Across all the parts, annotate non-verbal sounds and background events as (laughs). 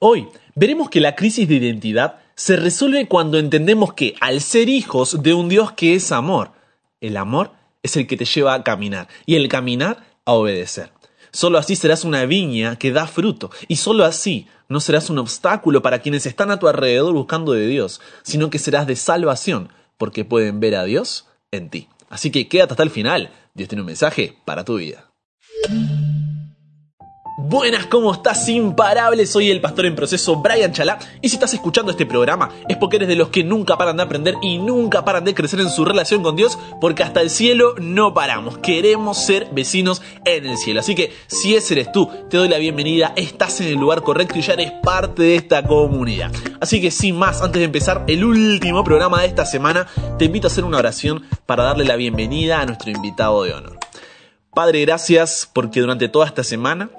Hoy veremos que la crisis de identidad se resuelve cuando entendemos que, al ser hijos de un Dios que es amor, el amor es el que te lleva a caminar y el caminar a obedecer. Solo así serás una viña que da fruto y solo así no serás un obstáculo para quienes están a tu alrededor buscando de Dios, sino que serás de salvación porque pueden ver a Dios en ti. Así que quédate hasta el final. Dios tiene un mensaje para tu vida. Buenas, ¿cómo estás? Imparable, soy el pastor en proceso Brian Chalá y si estás escuchando este programa es porque eres de los que nunca paran de aprender y nunca paran de crecer en su relación con Dios porque hasta el cielo no paramos, queremos ser vecinos en el cielo. Así que si ese eres tú, te doy la bienvenida, estás en el lugar correcto y ya eres parte de esta comunidad. Así que sin más, antes de empezar el último programa de esta semana, te invito a hacer una oración para darle la bienvenida a nuestro invitado de honor. Padre, gracias porque durante toda esta semana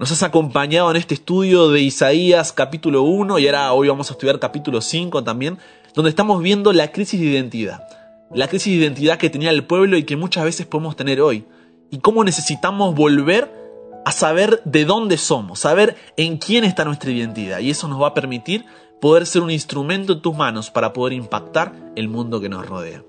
nos has acompañado en este estudio de Isaías capítulo 1 y ahora hoy vamos a estudiar capítulo 5 también, donde estamos viendo la crisis de identidad. La crisis de identidad que tenía el pueblo y que muchas veces podemos tener hoy. Y cómo necesitamos volver a saber de dónde somos, saber en quién está nuestra identidad. Y eso nos va a permitir poder ser un instrumento en tus manos para poder impactar el mundo que nos rodea.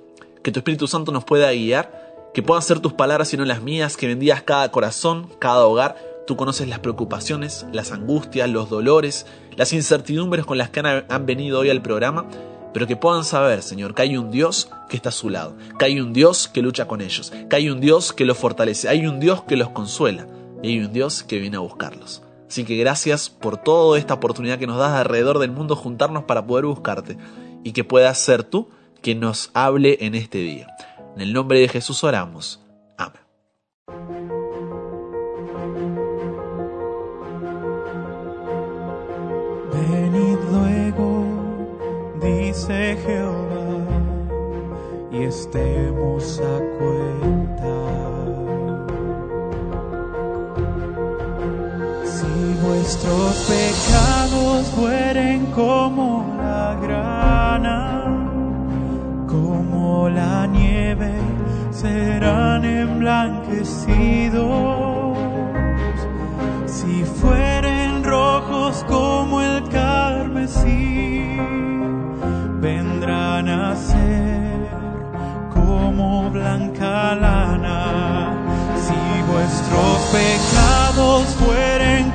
Que tu Espíritu Santo nos pueda guiar, que puedan ser tus palabras y no las mías, que bendigas cada corazón, cada hogar Tú conoces las preocupaciones, las angustias, los dolores, las incertidumbres con las que han, venido hoy al programa, pero que puedan saber, Señor, que hay un Dios que está a su lado, que hay un Dios que lucha con ellos, que hay un Dios que los fortalece, hay un Dios que los consuela y hay un Dios que viene a buscarlos. Así que gracias por toda esta oportunidad que nos das alrededor del mundo juntarnos para poder buscarte y que puedas ser tú quien nos hable en este día. En el nombre de Jesús oramos. Venid luego, dice Jehová, y estemos a cuenta. Si vuestros pecados fueren como la grana, como la nieve, serán emblanquecidos. Si fueren rojos como carmesí, vendrán a ser como blanca lana. Si vuestros pecados fueren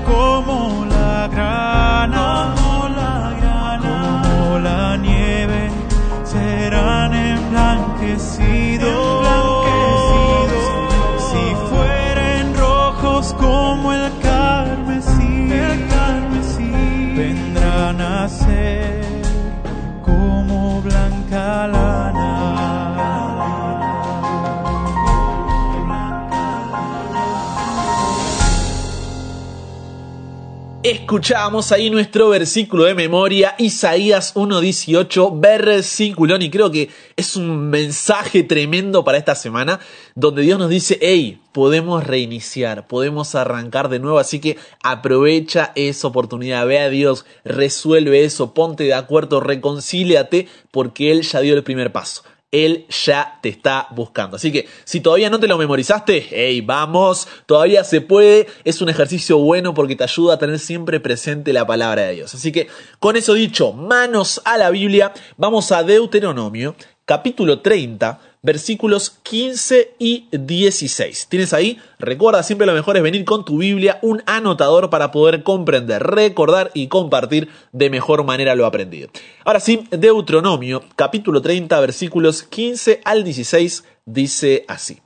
Escuchábamos ahí nuestro versículo de memoria, Isaías 1.18, versículo, y creo que es un mensaje tremendo para esta semana, donde Dios nos dice, hey, podemos reiniciar, podemos arrancar de nuevo, así que aprovecha esa oportunidad, ve a Dios, resuelve eso, ponte de acuerdo, reconcíliate, porque Él ya dio el primer paso. Él ya te está buscando. Así que si todavía no te lo memorizaste, hey, vamos, todavía se puede. Es un ejercicio bueno porque te ayuda a tener siempre presente la palabra de Dios. Así que con eso dicho, manos a la Biblia, vamos a Deuteronomio, capítulo 30, versículos 15 y 16. ¿Tienes ahí? Recuerda, siempre lo mejor es venir con tu Biblia, un anotador para poder comprender, recordar y compartir de mejor manera lo aprendido. Ahora sí, Deuteronomio, capítulo 30, versículos 15 al 16, dice así.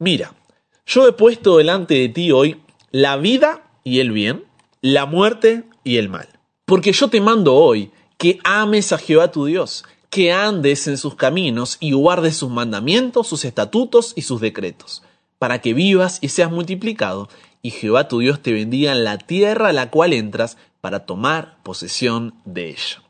Mira, yo he puesto delante de ti hoy la vida y el bien, la muerte y el mal. Porque yo te mando hoy que ames a Jehová tu Dios que andes en sus caminos y guardes sus mandamientos, sus estatutos y sus decretos, para que vivas y seas multiplicado, y Jehová tu Dios te bendiga en la tierra a la cual entras para tomar posesión de ella.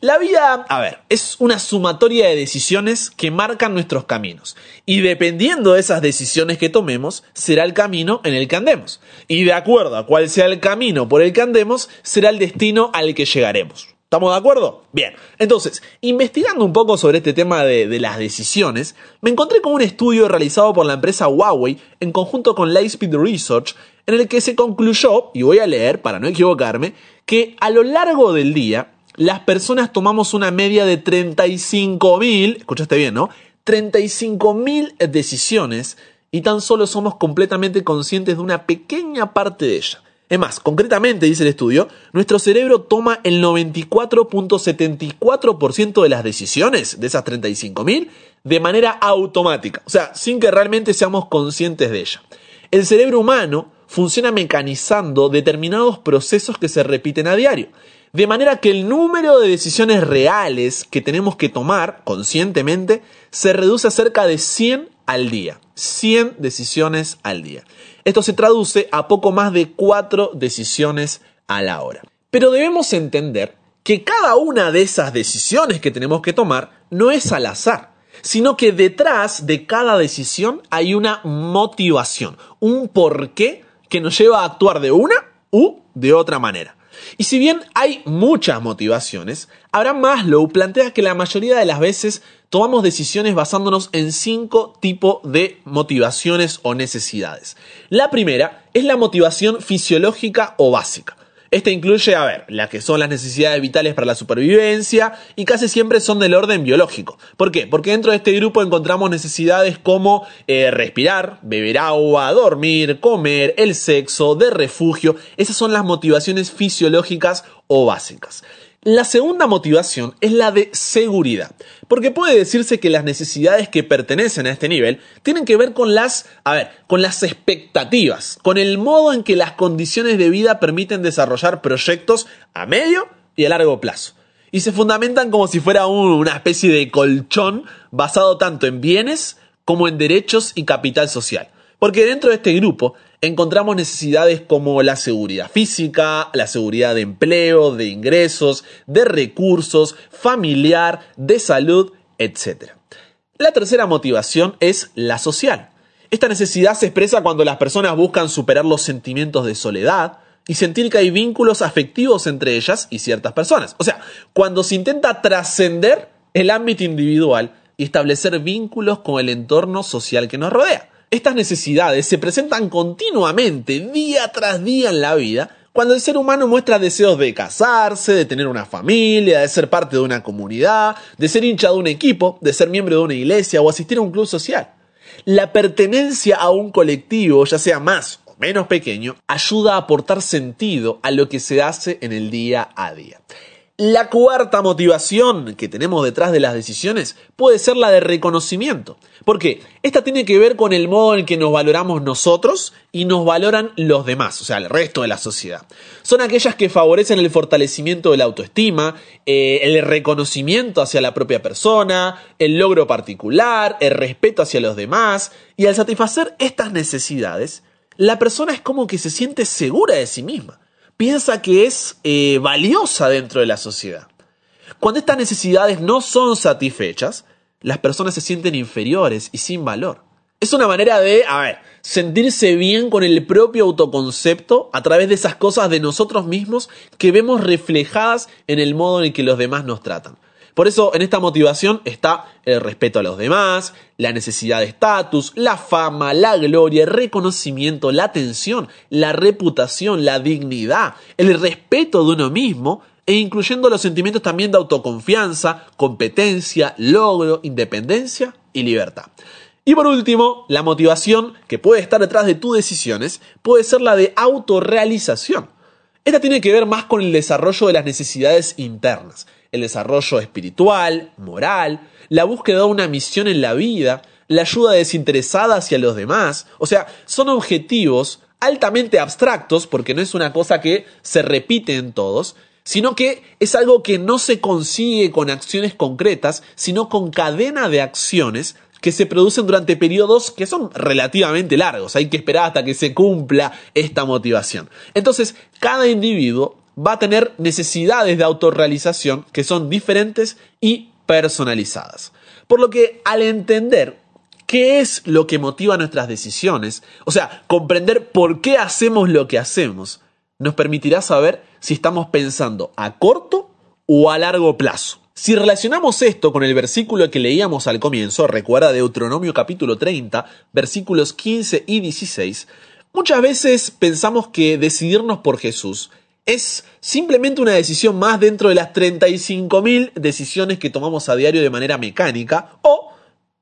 La vida, a ver, es una sumatoria de decisiones que marcan nuestros caminos. Y dependiendo de esas decisiones que tomemos, será el camino en el que andemos. Y de acuerdo a cuál sea el camino por el que andemos, será el destino al que llegaremos. ¿Estamos de acuerdo? Bien. Entonces, investigando un poco sobre este tema de, las decisiones, me encontré con un estudio realizado por la empresa Huawei en conjunto con Lightspeed Research, en el que se concluyó, y voy a leer para no equivocarme, que a lo largo del día las personas tomamos una media de 35.000, escuchaste bien, ¿no? 35.000 decisiones y tan solo somos completamente conscientes de una pequeña parte de ella. Es más, concretamente, dice el estudio, nuestro cerebro toma el 94.74% de las decisiones, de esas 35.000, de manera automática, o sea, sin que realmente seamos conscientes de ella. El cerebro humano funciona mecanizando determinados procesos que se repiten a diario. De manera que el número de decisiones reales que tenemos que tomar conscientemente se reduce a cerca de 100 al día. 100 decisiones al día. Esto se traduce a poco más de 4 decisiones a la hora. Pero debemos entender que cada una de esas decisiones que tenemos que tomar no es al azar, sino que detrás de cada decisión hay una motivación, un porqué que nos lleva a actuar de una u de otra manera. Y si bien hay muchas motivaciones, Abraham Maslow plantea que la mayoría de las veces tomamos decisiones basándonos en cinco tipos de motivaciones o necesidades. La primera es la motivación fisiológica o básica. Esta incluye, a ver, las que son las necesidades vitales para la supervivencia y casi siempre son del orden biológico. ¿Por qué? Porque dentro de este grupo encontramos necesidades como eh, respirar, beber agua, dormir, comer, el sexo, de refugio. Esas son las motivaciones fisiológicas o básicas. La segunda motivación es la de seguridad, porque puede decirse que las necesidades que pertenecen a este nivel tienen que ver con las, a ver, con las expectativas, con el modo en que las condiciones de vida permiten desarrollar proyectos a medio y a largo plazo. Y se fundamentan como si fuera una especie de colchón basado tanto en bienes como en derechos y capital social. Porque dentro de este grupo encontramos necesidades como la seguridad física, la seguridad de empleo, de ingresos, de recursos, familiar, de salud, etc. La tercera motivación es la social. Esta necesidad se expresa cuando las personas buscan superar los sentimientos de soledad y sentir que hay vínculos afectivos entre ellas y ciertas personas. O sea, cuando se intenta trascender el ámbito individual y establecer vínculos con el entorno social que nos rodea. Estas necesidades se presentan continuamente, día tras día en la vida, cuando el ser humano muestra deseos de casarse, de tener una familia, de ser parte de una comunidad, de ser hincha de un equipo, de ser miembro de una iglesia o asistir a un club social. La pertenencia a un colectivo, ya sea más o menos pequeño, ayuda a aportar sentido a lo que se hace en el día a día. La cuarta motivación que tenemos detrás de las decisiones puede ser la de reconocimiento. porque Esta tiene que ver con el modo en que nos valoramos nosotros y nos valoran los demás, o sea, el resto de la sociedad. Son aquellas que favorecen el fortalecimiento de la autoestima, eh, el reconocimiento hacia la propia persona, el logro particular, el respeto hacia los demás. Y al satisfacer estas necesidades, la persona es como que se siente segura de sí misma piensa que es eh, valiosa dentro de la sociedad. Cuando estas necesidades no son satisfechas, las personas se sienten inferiores y sin valor. Es una manera de, a ver, sentirse bien con el propio autoconcepto a través de esas cosas de nosotros mismos que vemos reflejadas en el modo en el que los demás nos tratan. Por eso en esta motivación está el respeto a los demás, la necesidad de estatus, la fama, la gloria, el reconocimiento, la atención, la reputación, la dignidad, el respeto de uno mismo e incluyendo los sentimientos también de autoconfianza, competencia, logro, independencia y libertad. Y por último, la motivación que puede estar detrás de tus decisiones puede ser la de autorrealización. Esta tiene que ver más con el desarrollo de las necesidades internas el desarrollo espiritual, moral, la búsqueda de una misión en la vida, la ayuda desinteresada hacia los demás. O sea, son objetivos altamente abstractos, porque no es una cosa que se repite en todos, sino que es algo que no se consigue con acciones concretas, sino con cadena de acciones que se producen durante periodos que son relativamente largos. Hay que esperar hasta que se cumpla esta motivación. Entonces, cada individuo va a tener necesidades de autorrealización que son diferentes y personalizadas. Por lo que al entender qué es lo que motiva nuestras decisiones, o sea, comprender por qué hacemos lo que hacemos, nos permitirá saber si estamos pensando a corto o a largo plazo. Si relacionamos esto con el versículo que leíamos al comienzo, recuerda Deuteronomio capítulo 30, versículos 15 y 16, muchas veces pensamos que decidirnos por Jesús es simplemente una decisión más dentro de las 35.000 decisiones que tomamos a diario de manera mecánica o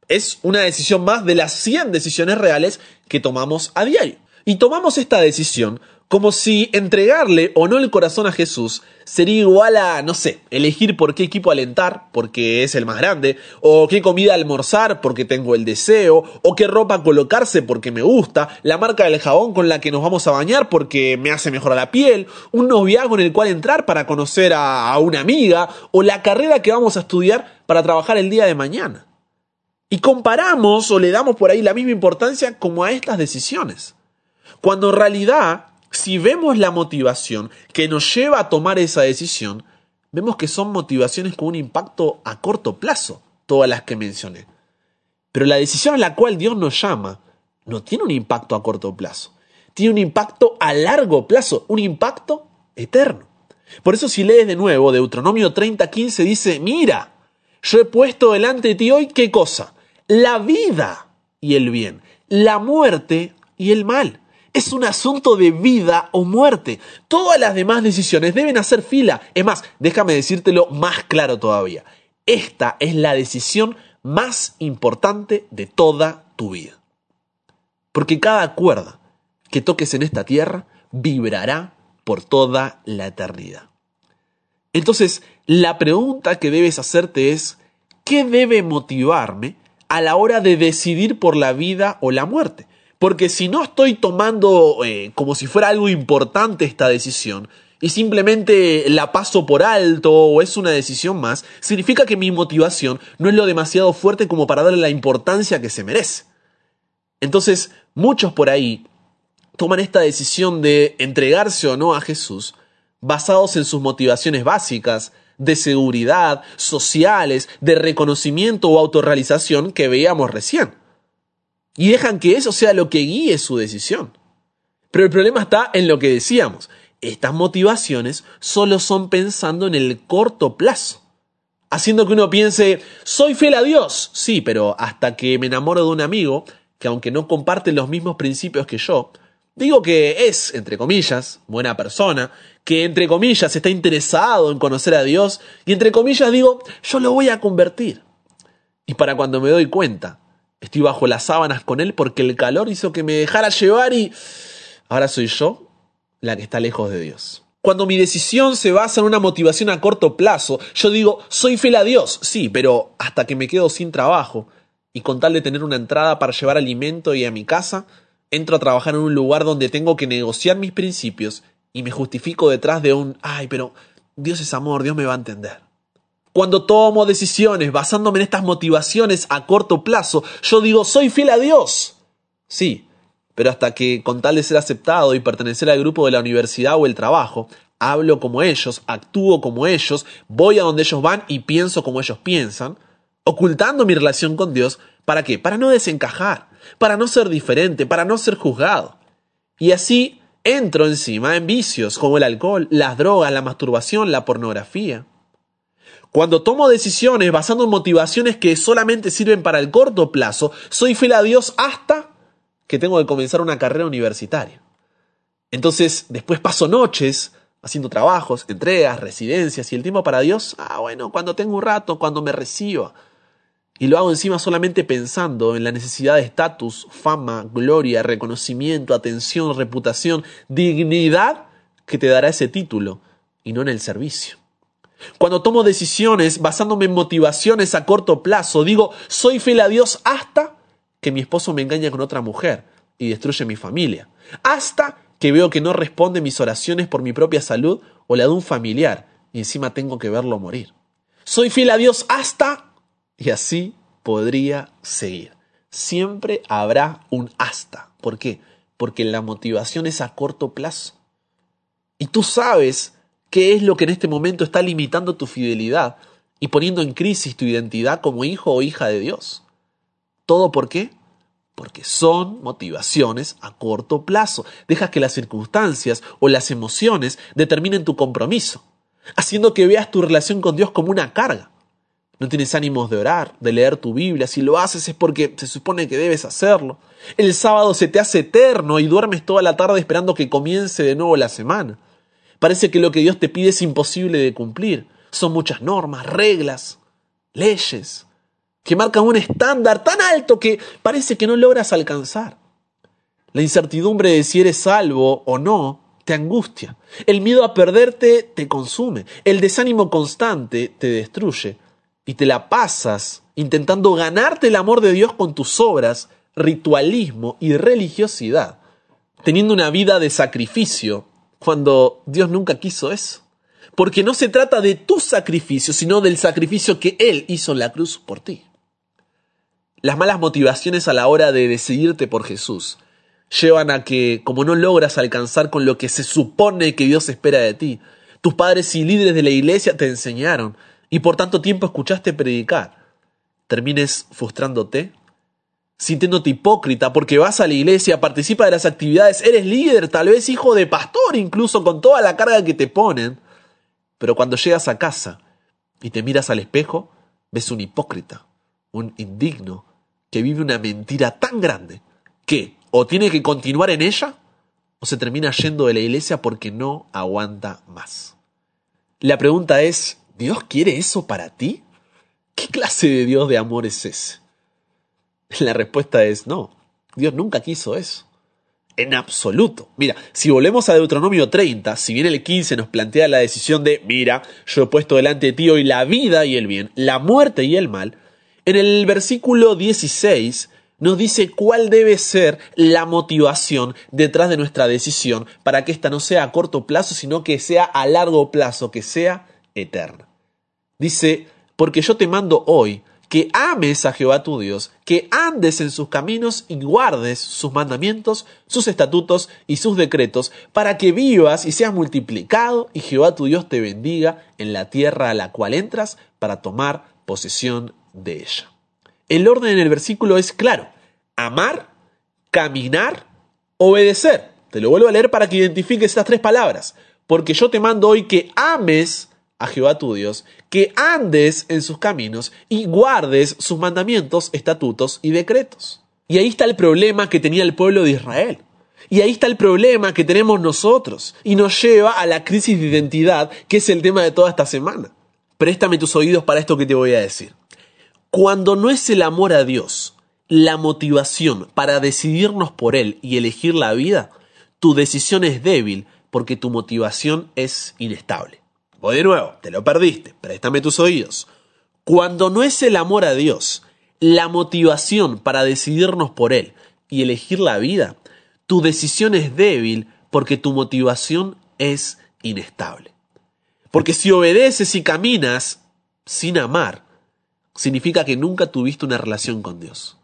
es una decisión más de las 100 decisiones reales que tomamos a diario. Y tomamos esta decisión como si entregarle o no el corazón a Jesús sería igual a, no sé, elegir por qué equipo alentar, porque es el más grande, o qué comida almorzar, porque tengo el deseo, o qué ropa colocarse, porque me gusta, la marca del jabón con la que nos vamos a bañar, porque me hace mejor a la piel, un noviazgo en el cual entrar para conocer a, a una amiga, o la carrera que vamos a estudiar para trabajar el día de mañana. Y comparamos o le damos por ahí la misma importancia como a estas decisiones. Cuando en realidad si vemos la motivación que nos lleva a tomar esa decisión, vemos que son motivaciones con un impacto a corto plazo, todas las que mencioné. Pero la decisión a la cual Dios nos llama no tiene un impacto a corto plazo, tiene un impacto a largo plazo, un impacto eterno. Por eso si lees de nuevo Deuteronomio 30:15 dice, mira, yo he puesto delante de ti hoy qué cosa? La vida y el bien, la muerte y el mal. Es un asunto de vida o muerte. Todas las demás decisiones deben hacer fila. Es más, déjame decírtelo más claro todavía. Esta es la decisión más importante de toda tu vida. Porque cada cuerda que toques en esta tierra vibrará por toda la eternidad. Entonces, la pregunta que debes hacerte es, ¿qué debe motivarme a la hora de decidir por la vida o la muerte? Porque si no estoy tomando eh, como si fuera algo importante esta decisión, y simplemente la paso por alto o es una decisión más, significa que mi motivación no es lo demasiado fuerte como para darle la importancia que se merece. Entonces, muchos por ahí toman esta decisión de entregarse o no a Jesús basados en sus motivaciones básicas, de seguridad, sociales, de reconocimiento o autorrealización que veíamos recién y dejan que eso sea lo que guíe su decisión. Pero el problema está en lo que decíamos. Estas motivaciones solo son pensando en el corto plazo. Haciendo que uno piense, soy fiel a Dios. Sí, pero hasta que me enamoro de un amigo, que aunque no comparte los mismos principios que yo, digo que es, entre comillas, buena persona, que entre comillas está interesado en conocer a Dios, y entre comillas digo, yo lo voy a convertir. Y para cuando me doy cuenta, Estoy bajo las sábanas con él porque el calor hizo que me dejara llevar y ahora soy yo la que está lejos de Dios. Cuando mi decisión se basa en una motivación a corto plazo, yo digo, soy fiel a Dios, sí, pero hasta que me quedo sin trabajo y con tal de tener una entrada para llevar alimento y a mi casa, entro a trabajar en un lugar donde tengo que negociar mis principios y me justifico detrás de un, ay, pero Dios es amor, Dios me va a entender. Cuando tomo decisiones basándome en estas motivaciones a corto plazo, yo digo, soy fiel a Dios. Sí, pero hasta que con tal de ser aceptado y pertenecer al grupo de la universidad o el trabajo, hablo como ellos, actúo como ellos, voy a donde ellos van y pienso como ellos piensan, ocultando mi relación con Dios, ¿para qué? Para no desencajar, para no ser diferente, para no ser juzgado. Y así entro encima en vicios como el alcohol, las drogas, la masturbación, la pornografía. Cuando tomo decisiones basando en motivaciones que solamente sirven para el corto plazo, soy fiel a Dios hasta que tengo que comenzar una carrera universitaria. Entonces, después paso noches haciendo trabajos, entregas, residencias y el tiempo para Dios, ah, bueno, cuando tengo un rato, cuando me reciba. Y lo hago encima solamente pensando en la necesidad de estatus, fama, gloria, reconocimiento, atención, reputación, dignidad que te dará ese título y no en el servicio. Cuando tomo decisiones basándome en motivaciones a corto plazo, digo, soy fiel a Dios hasta que mi esposo me engaña con otra mujer y destruye mi familia. Hasta que veo que no responde mis oraciones por mi propia salud o la de un familiar y encima tengo que verlo morir. Soy fiel a Dios hasta... Y así podría seguir. Siempre habrá un hasta. ¿Por qué? Porque la motivación es a corto plazo. Y tú sabes ¿Qué es lo que en este momento está limitando tu fidelidad y poniendo en crisis tu identidad como hijo o hija de Dios? ¿Todo por qué? Porque son motivaciones a corto plazo. Dejas que las circunstancias o las emociones determinen tu compromiso, haciendo que veas tu relación con Dios como una carga. No tienes ánimos de orar, de leer tu Biblia. Si lo haces es porque se supone que debes hacerlo. El sábado se te hace eterno y duermes toda la tarde esperando que comience de nuevo la semana Parece que lo que Dios te pide es imposible de cumplir. Son muchas normas, reglas, leyes, que marcan un estándar tan alto que parece que no logras alcanzar. La incertidumbre de si eres salvo o no te angustia. El miedo a perderte te consume. El desánimo constante te destruye. Y te la pasas intentando ganarte el amor de Dios con tus obras, ritualismo y religiosidad, teniendo una vida de sacrificio cuando Dios nunca quiso eso. Porque no se trata de tu sacrificio, sino del sacrificio que Él hizo en la cruz por ti. Las malas motivaciones a la hora de decidirte por Jesús llevan a que, como no logras alcanzar con lo que se supone que Dios espera de ti, tus padres y líderes de la iglesia te enseñaron y por tanto tiempo escuchaste predicar, termines frustrándote, sintiéndote hipócrita porque vas a la iglesia, participas de las actividades, eres líder, tal vez hijo de pastor incluso con toda la carga que te ponen, pero cuando llegas a casa y te miras al espejo, ves un hipócrita, un indigno, que vive una mentira tan grande que o tiene que continuar en ella o se termina yendo de la iglesia porque no aguanta más. La pregunta es, ¿Dios quiere eso para ti? ¿Qué clase de Dios de amor es ese? (laughs) La respuesta es no, Dios nunca quiso eso. En absoluto. Mira, si volvemos a Deuteronomio 30, si bien el 15 nos plantea la decisión de, mira, yo he puesto delante de ti hoy la vida y el bien, la muerte y el mal, en el versículo 16 nos dice cuál debe ser la motivación detrás de nuestra decisión para que ésta no sea a corto plazo, sino que sea a largo plazo, que sea eterna. Dice, porque yo te mando hoy que ames a Jehová tu Dios, que andes en sus caminos y guardes sus mandamientos, sus estatutos y sus decretos, para que vivas y seas multiplicado y Jehová tu Dios te bendiga en la tierra a la cual entras para tomar posesión de ella. El orden en el versículo es claro. Amar, caminar, obedecer. Te lo vuelvo a leer para que identifiques estas tres palabras. Porque yo te mando hoy que ames a Jehová tu Dios, que andes en sus caminos y guardes sus mandamientos, estatutos y decretos. Y ahí está el problema que tenía el pueblo de Israel. Y ahí está el problema que tenemos nosotros. Y nos lleva a la crisis de identidad, que es el tema de toda esta semana. Préstame tus oídos para esto que te voy a decir. Cuando no es el amor a Dios la motivación para decidirnos por Él y elegir la vida, tu decisión es débil porque tu motivación es inestable. Voy de nuevo, te lo perdiste, préstame tus oídos. Cuando no es el amor a Dios la motivación para decidirnos por Él y elegir la vida, tu decisión es débil porque tu motivación es inestable. Porque si obedeces y caminas sin amar, significa que nunca tuviste una relación con Dios.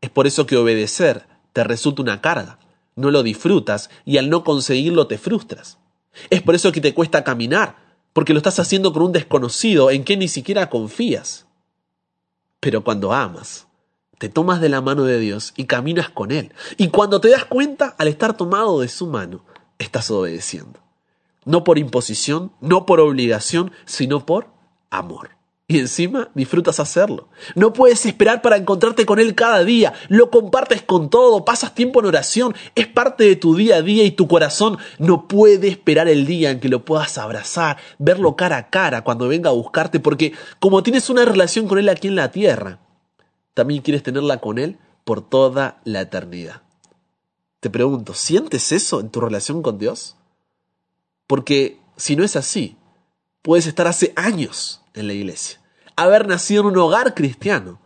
Es por eso que obedecer te resulta una carga, no lo disfrutas y al no conseguirlo te frustras. Es por eso que te cuesta caminar, porque lo estás haciendo con un desconocido en quien ni siquiera confías. Pero cuando amas, te tomas de la mano de Dios y caminas con Él. Y cuando te das cuenta, al estar tomado de su mano, estás obedeciendo. No por imposición, no por obligación, sino por amor. Y encima disfrutas hacerlo. No puedes esperar para encontrarte con Él cada día. Lo compartes con todo, pasas tiempo en oración, es parte de tu día a día y tu corazón no puede esperar el día en que lo puedas abrazar, verlo cara a cara cuando venga a buscarte, porque como tienes una relación con Él aquí en la tierra, también quieres tenerla con Él por toda la eternidad. Te pregunto, ¿sientes eso en tu relación con Dios? Porque si no es así, puedes estar hace años en la iglesia, haber nacido en un hogar cristiano,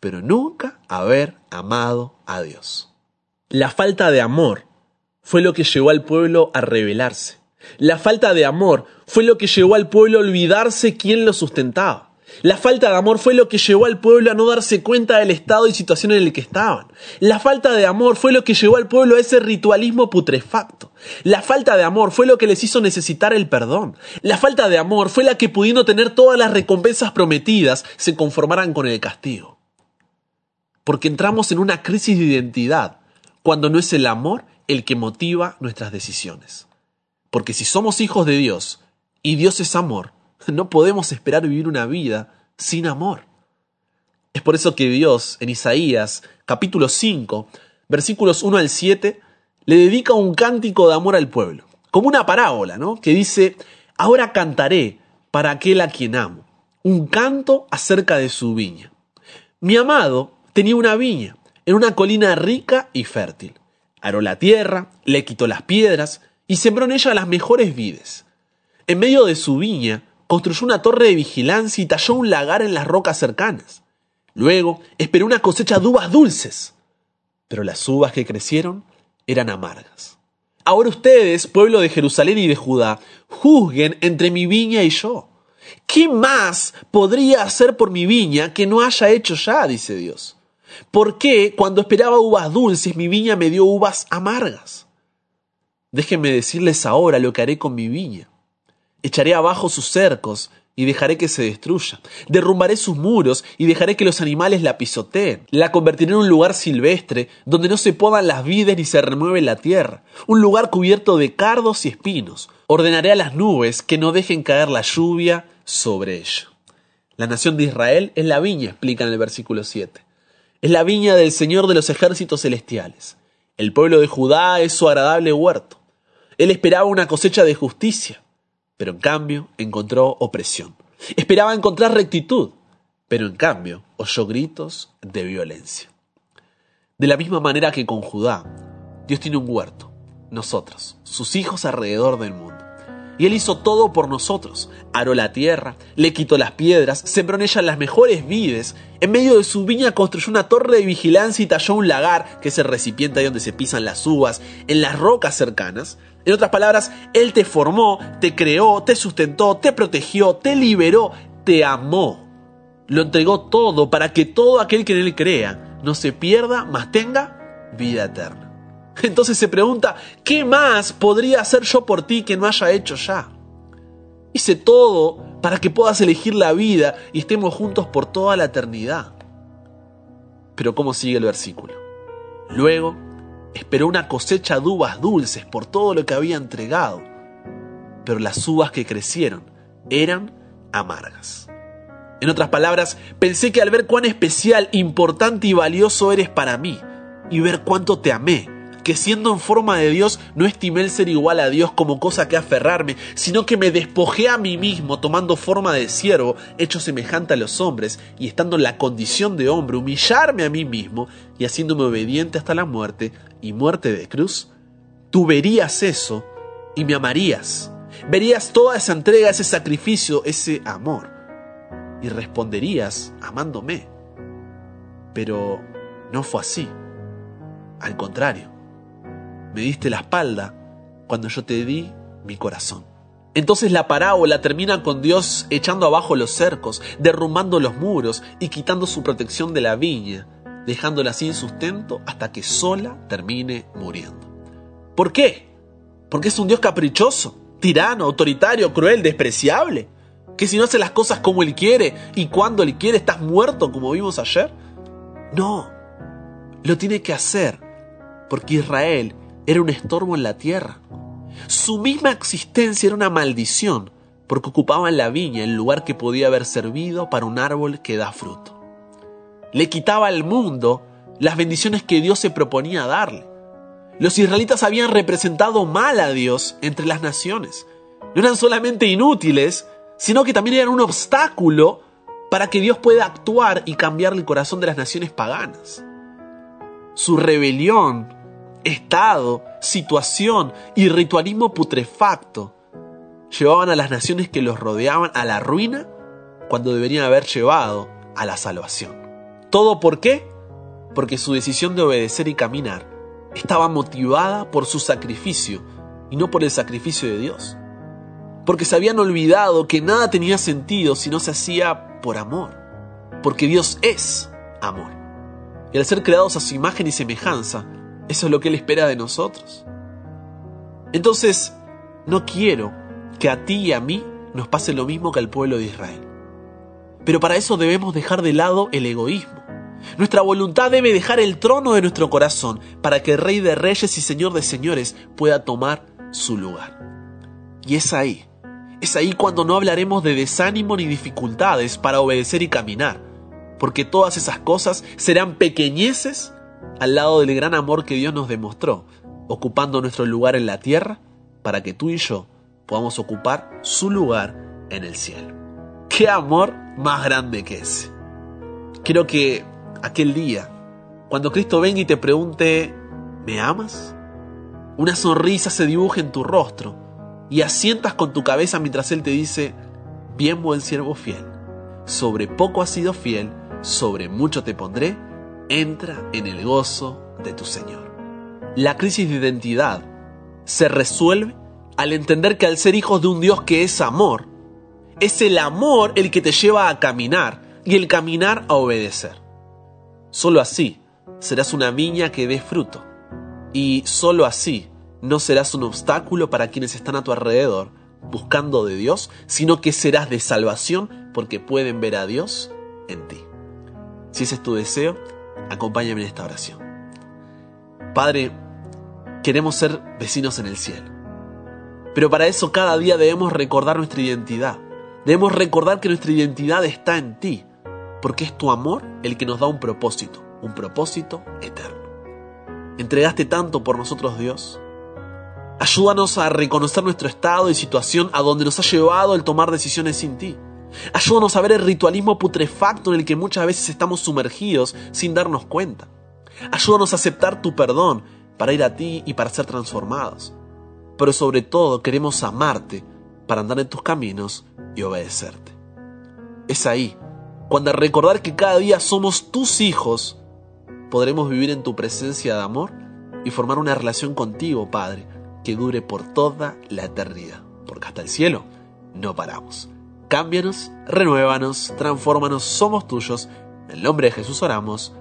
pero nunca haber amado a Dios. La falta de amor fue lo que llevó al pueblo a rebelarse. La falta de amor fue lo que llevó al pueblo a olvidarse quién lo sustentaba. La falta de amor fue lo que llevó al pueblo a no darse cuenta del estado y situación en el que estaban. La falta de amor fue lo que llevó al pueblo a ese ritualismo putrefacto. La falta de amor fue lo que les hizo necesitar el perdón. La falta de amor fue la que pudiendo tener todas las recompensas prometidas se conformaran con el castigo. Porque entramos en una crisis de identidad cuando no es el amor el que motiva nuestras decisiones. Porque si somos hijos de Dios y Dios es amor, no podemos esperar vivir una vida sin amor. Es por eso que Dios, en Isaías capítulo 5, versículos 1 al 7, le dedica un cántico de amor al pueblo. como una parábola, ¿no? Que dice, ahora cantaré para aquel a quien amo, un canto acerca de su viña. Mi amado tenía una viña en una colina rica y fértil. Aró la tierra, le quitó las piedras y sembró en ella las mejores vides. En medio de su viña construyó una torre de vigilancia y talló un lagar en las rocas cercanas. Luego esperó una cosecha de uvas dulces, pero las uvas que crecieron eran amargas. Ahora ustedes, pueblo de Jerusalén y de Judá, juzguen entre mi viña y yo. ¿Qué más podría hacer por mi viña que no haya hecho ya? dice Dios. ¿Por qué cuando esperaba uvas dulces mi viña me dio uvas amargas? Déjenme decirles ahora lo que haré con mi viña. Echaré abajo sus cercos y dejaré que se destruya. Derrumbaré sus muros y dejaré que los animales la pisoteen. La convertiré en un lugar silvestre donde no se podan las vides ni se remueve la tierra. Un lugar cubierto de cardos y espinos. Ordenaré a las nubes que no dejen caer la lluvia sobre ella. La nación de Israel es la viña, explica en el versículo 7. Es la viña del Señor de los ejércitos celestiales. El pueblo de Judá es su agradable huerto. Él esperaba una cosecha de justicia pero en cambio encontró opresión. Esperaba encontrar rectitud, pero en cambio oyó gritos de violencia. De la misma manera que con Judá, Dios tiene un huerto, nosotros, sus hijos alrededor del mundo. Y Él hizo todo por nosotros. Aró la tierra, le quitó las piedras, sembró en ella las mejores vides. En medio de su viña construyó una torre de vigilancia y talló un lagar, que es el recipiente ahí donde se pisan las uvas, en las rocas cercanas. En otras palabras, Él te formó, te creó, te sustentó, te protegió, te liberó, te amó. Lo entregó todo para que todo aquel que en Él crea no se pierda, mas tenga vida eterna. Entonces se pregunta, ¿qué más podría hacer yo por ti que no haya hecho ya? Hice todo para que puedas elegir la vida y estemos juntos por toda la eternidad. Pero ¿cómo sigue el versículo? Luego Esperó una cosecha de uvas dulces por todo lo que había entregado, pero las uvas que crecieron eran amargas. En otras palabras, pensé que al ver cuán especial, importante y valioso eres para mí, y ver cuánto te amé, que siendo en forma de Dios no estimé el ser igual a Dios como cosa que aferrarme, sino que me despojé a mí mismo tomando forma de siervo, hecho semejante a los hombres, y estando en la condición de hombre, humillarme a mí mismo y haciéndome obediente hasta la muerte y muerte de cruz, tú verías eso y me amarías. Verías toda esa entrega, ese sacrificio, ese amor. Y responderías amándome. Pero no fue así. Al contrario me diste la espalda cuando yo te di mi corazón. Entonces la parábola termina con Dios echando abajo los cercos, derrumbando los muros y quitando su protección de la viña, dejándola sin sustento hasta que sola termine muriendo. ¿Por qué? Porque es un Dios caprichoso, tirano, autoritario, cruel, despreciable. Que si no hace las cosas como Él quiere y cuando Él quiere estás muerto como vimos ayer. No, lo tiene que hacer porque Israel era un estorbo en la tierra. Su misma existencia era una maldición, porque ocupaban la viña, el lugar que podía haber servido para un árbol que da fruto. Le quitaba al mundo las bendiciones que Dios se proponía darle. Los israelitas habían representado mal a Dios entre las naciones. No eran solamente inútiles, sino que también eran un obstáculo para que Dios pueda actuar y cambiar el corazón de las naciones paganas. Su rebelión estado, situación y ritualismo putrefacto llevaban a las naciones que los rodeaban a la ruina cuando deberían haber llevado a la salvación. ¿Todo por qué? Porque su decisión de obedecer y caminar estaba motivada por su sacrificio y no por el sacrificio de Dios. Porque se habían olvidado que nada tenía sentido si no se hacía por amor. Porque Dios es amor. Y al ser creados a su imagen y semejanza, eso es lo que Él espera de nosotros. Entonces, no quiero que a ti y a mí nos pase lo mismo que al pueblo de Israel. Pero para eso debemos dejar de lado el egoísmo. Nuestra voluntad debe dejar el trono de nuestro corazón para que el Rey de Reyes y Señor de Señores pueda tomar su lugar. Y es ahí, es ahí cuando no hablaremos de desánimo ni dificultades para obedecer y caminar, porque todas esas cosas serán pequeñeces al lado del gran amor que Dios nos demostró, ocupando nuestro lugar en la tierra para que tú y yo podamos ocupar su lugar en el cielo. ¿Qué amor más grande que ese? Quiero que aquel día, cuando Cristo venga y te pregunte, ¿me amas? Una sonrisa se dibuje en tu rostro y asientas con tu cabeza mientras Él te dice, bien buen siervo fiel, sobre poco has sido fiel, sobre mucho te pondré, entra en el gozo de tu Señor. La crisis de identidad se resuelve al entender que al ser hijos de un Dios que es amor, es el amor el que te lleva a caminar y el caminar a obedecer. Solo así serás una viña que dé fruto y solo así no serás un obstáculo para quienes están a tu alrededor buscando de Dios, sino que serás de salvación porque pueden ver a Dios en ti. Si ese es tu deseo, acompáñame en esta oración. Padre, queremos ser vecinos en el cielo. Pero para eso cada día debemos recordar nuestra identidad. Debemos recordar que nuestra identidad está en ti, porque es tu amor el que nos da un propósito, un propósito eterno. Entregaste tanto por nosotros, Dios. Ayúdanos a reconocer nuestro estado y situación a donde nos ha llevado el tomar decisiones sin ti. Ayúdanos a ver el ritualismo putrefacto en el que muchas veces estamos sumergidos sin darnos cuenta. Ayúdanos a aceptar tu perdón para ir a ti y para ser transformados. Pero sobre todo queremos amarte para andar en tus caminos y obedecerte. Es ahí, cuando al recordar que cada día somos tus hijos, podremos vivir en tu presencia de amor y formar una relación contigo, Padre, que dure por toda la eternidad. Porque hasta el cielo no paramos. Cámbianos, renuévanos, transfórmanos, somos tuyos. En el nombre de Jesús oramos.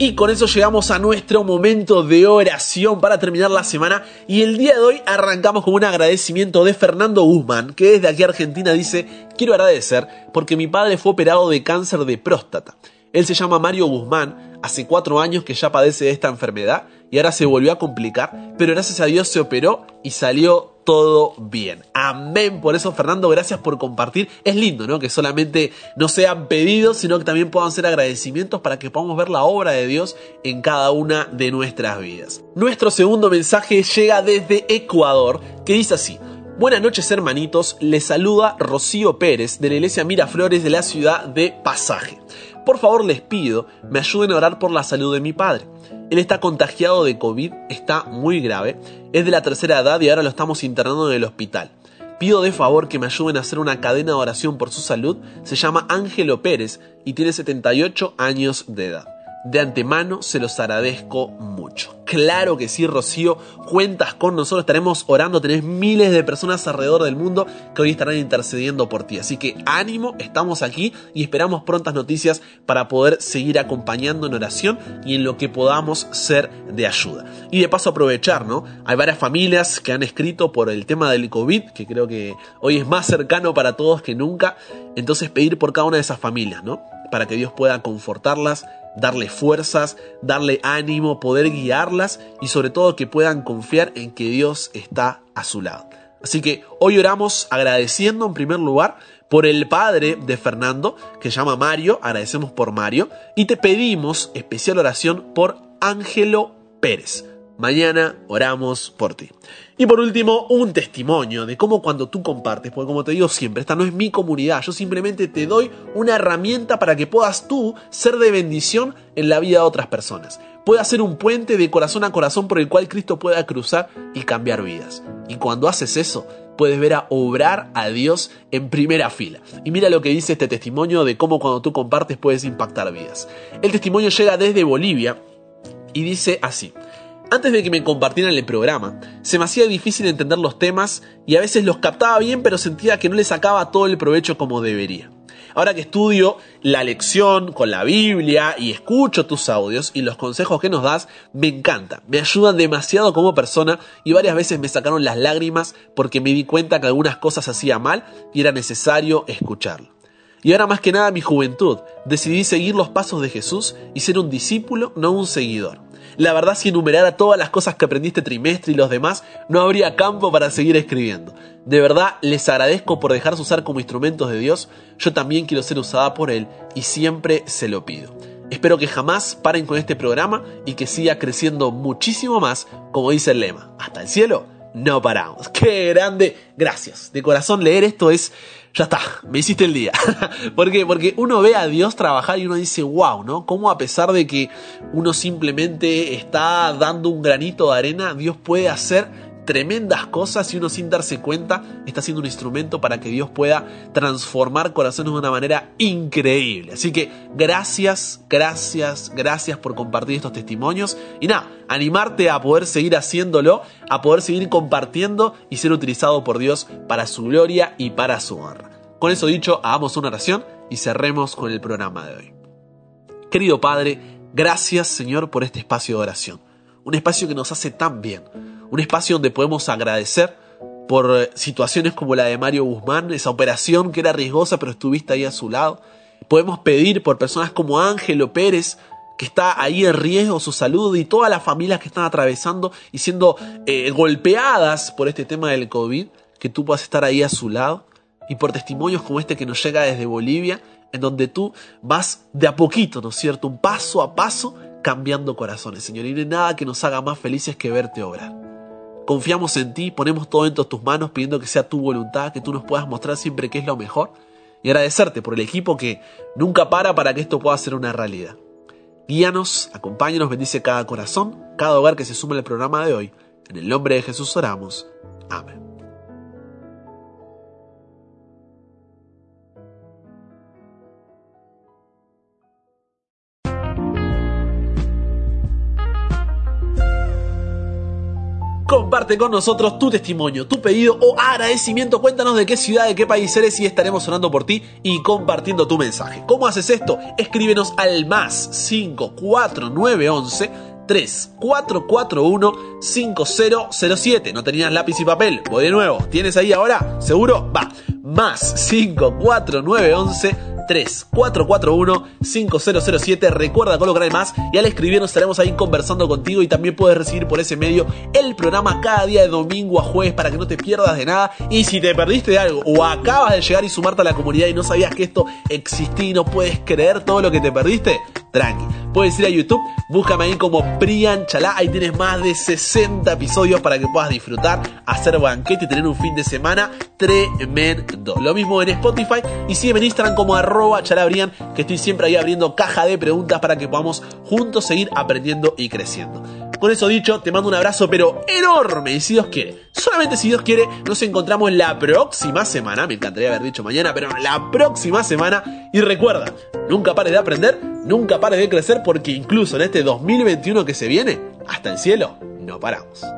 Y con eso llegamos a nuestro momento de oración para terminar la semana. Y el día de hoy arrancamos con un agradecimiento de Fernando Guzmán, que desde aquí Argentina dice, quiero agradecer porque mi padre fue operado de cáncer de próstata. Él se llama Mario Guzmán, hace cuatro años que ya padece de esta enfermedad y ahora se volvió a complicar, pero gracias a Dios se operó y salió todo bien. Amén. Por eso, Fernando, gracias por compartir. Es lindo, ¿no? Que solamente no sean pedidos, sino que también puedan ser agradecimientos para que podamos ver la obra de Dios en cada una de nuestras vidas. Nuestro segundo mensaje llega desde Ecuador, que dice así. Buenas noches hermanitos, les saluda Rocío Pérez de la iglesia Miraflores de la ciudad de Pasaje. Por favor les pido, me ayuden a orar por la salud de mi padre. Él está contagiado de COVID, está muy grave, es de la tercera edad y ahora lo estamos internando en el hospital. Pido de favor que me ayuden a hacer una cadena de oración por su salud. Se llama Ángelo Pérez y tiene 78 años de edad. De antemano se los agradezco mucho. Claro que sí, Rocío, cuentas con nosotros, estaremos orando, tenés miles de personas alrededor del mundo que hoy estarán intercediendo por ti. Así que ánimo, estamos aquí y esperamos prontas noticias para poder seguir acompañando en oración y en lo que podamos ser de ayuda. Y de paso aprovechar, ¿no? Hay varias familias que han escrito por el tema del COVID, que creo que hoy es más cercano para todos que nunca. Entonces pedir por cada una de esas familias, ¿no? Para que Dios pueda confortarlas darle fuerzas, darle ánimo, poder guiarlas y sobre todo que puedan confiar en que Dios está a su lado. Así que hoy oramos agradeciendo en primer lugar por el padre de Fernando, que se llama Mario, agradecemos por Mario, y te pedimos especial oración por Ángelo Pérez. Mañana oramos por ti. Y por último, un testimonio de cómo cuando tú compartes, porque como te digo siempre, esta no es mi comunidad, yo simplemente te doy una herramienta para que puedas tú ser de bendición en la vida de otras personas. Puedas ser un puente de corazón a corazón por el cual Cristo pueda cruzar y cambiar vidas. Y cuando haces eso, puedes ver a obrar a Dios en primera fila. Y mira lo que dice este testimonio de cómo cuando tú compartes puedes impactar vidas. El testimonio llega desde Bolivia y dice así. Antes de que me compartieran el programa, se me hacía difícil entender los temas y a veces los captaba bien pero sentía que no le sacaba todo el provecho como debería. Ahora que estudio la lección con la Biblia y escucho tus audios y los consejos que nos das, me encanta, me ayudan demasiado como persona y varias veces me sacaron las lágrimas porque me di cuenta que algunas cosas hacía mal y era necesario escucharlo. Y ahora más que nada mi juventud, decidí seguir los pasos de Jesús y ser un discípulo, no un seguidor. La verdad, si enumerara todas las cosas que aprendí este trimestre y los demás, no habría campo para seguir escribiendo. De verdad, les agradezco por dejarse usar como instrumentos de Dios. Yo también quiero ser usada por Él y siempre se lo pido. Espero que jamás paren con este programa y que siga creciendo muchísimo más, como dice el lema. Hasta el cielo, no paramos. (laughs) ¡Qué grande! Gracias. De corazón leer esto es... Ya está, me hiciste el día. (laughs) ¿Por qué? Porque uno ve a Dios trabajar y uno dice, wow, ¿no? Cómo a pesar de que uno simplemente está dando un granito de arena, Dios puede hacer tremendas cosas y uno sin darse cuenta está siendo un instrumento para que Dios pueda transformar corazones de una manera increíble. Así que gracias, gracias, gracias por compartir estos testimonios y nada, animarte a poder seguir haciéndolo, a poder seguir compartiendo y ser utilizado por Dios para su gloria y para su honra. Con eso dicho, hagamos una oración y cerremos con el programa de hoy. Querido Padre, gracias Señor por este espacio de oración, un espacio que nos hace tan bien un espacio donde podemos agradecer por eh, situaciones como la de Mario Guzmán, esa operación que era riesgosa pero estuviste ahí a su lado. Podemos pedir por personas como Ángelo Pérez, que está ahí en riesgo su salud y todas las familias que están atravesando y siendo eh, golpeadas por este tema del COVID, que tú puedas estar ahí a su lado. Y por testimonios como este que nos llega desde Bolivia, en donde tú vas de a poquito, ¿no es cierto? Un paso a paso cambiando corazones, Señor. Y no hay nada que nos haga más felices que verte obrar. Confiamos en ti, ponemos todo en tus manos pidiendo que sea tu voluntad, que tú nos puedas mostrar siempre qué es lo mejor y agradecerte por el equipo que nunca para para que esto pueda ser una realidad. Guíanos, acompáñanos, bendice cada corazón, cada hogar que se sume al programa de hoy. En el nombre de Jesús oramos. Amén. Comparte con nosotros tu testimonio, tu pedido o agradecimiento. Cuéntanos de qué ciudad, de qué país eres y estaremos sonando por ti y compartiendo tu mensaje. ¿Cómo haces esto? Escríbenos al más 54911 3441 5007. No tenías lápiz y papel. Voy de nuevo. ¿Tienes ahí ahora? ¿Seguro? Va. Más 54911 3441-5007. Recuerda colocar el más y al escribirnos estaremos ahí conversando contigo y también puedes recibir por ese medio el programa cada día de domingo a jueves para que no te pierdas de nada. Y si te perdiste de algo o acabas de llegar y sumarte a la comunidad y no sabías que esto existía y no puedes creer todo lo que te perdiste, tranqui. Puedes ir a YouTube, búscame ahí como Brian Chalá, ahí tienes más de 60 episodios para que puedas disfrutar, hacer banquete y tener un fin de semana tremendo. Lo mismo en Spotify y sígueme en Instagram como arroba chalabrian, que estoy siempre ahí abriendo caja de preguntas para que podamos juntos seguir aprendiendo y creciendo. Con eso dicho, te mando un abrazo pero enorme y si Dios quiere, solamente si Dios quiere, nos encontramos la próxima semana, me encantaría haber dicho mañana, pero la próxima semana y recuerda, nunca pares de aprender, nunca pares de crecer porque incluso en este 2021 que se viene, hasta el cielo, no paramos.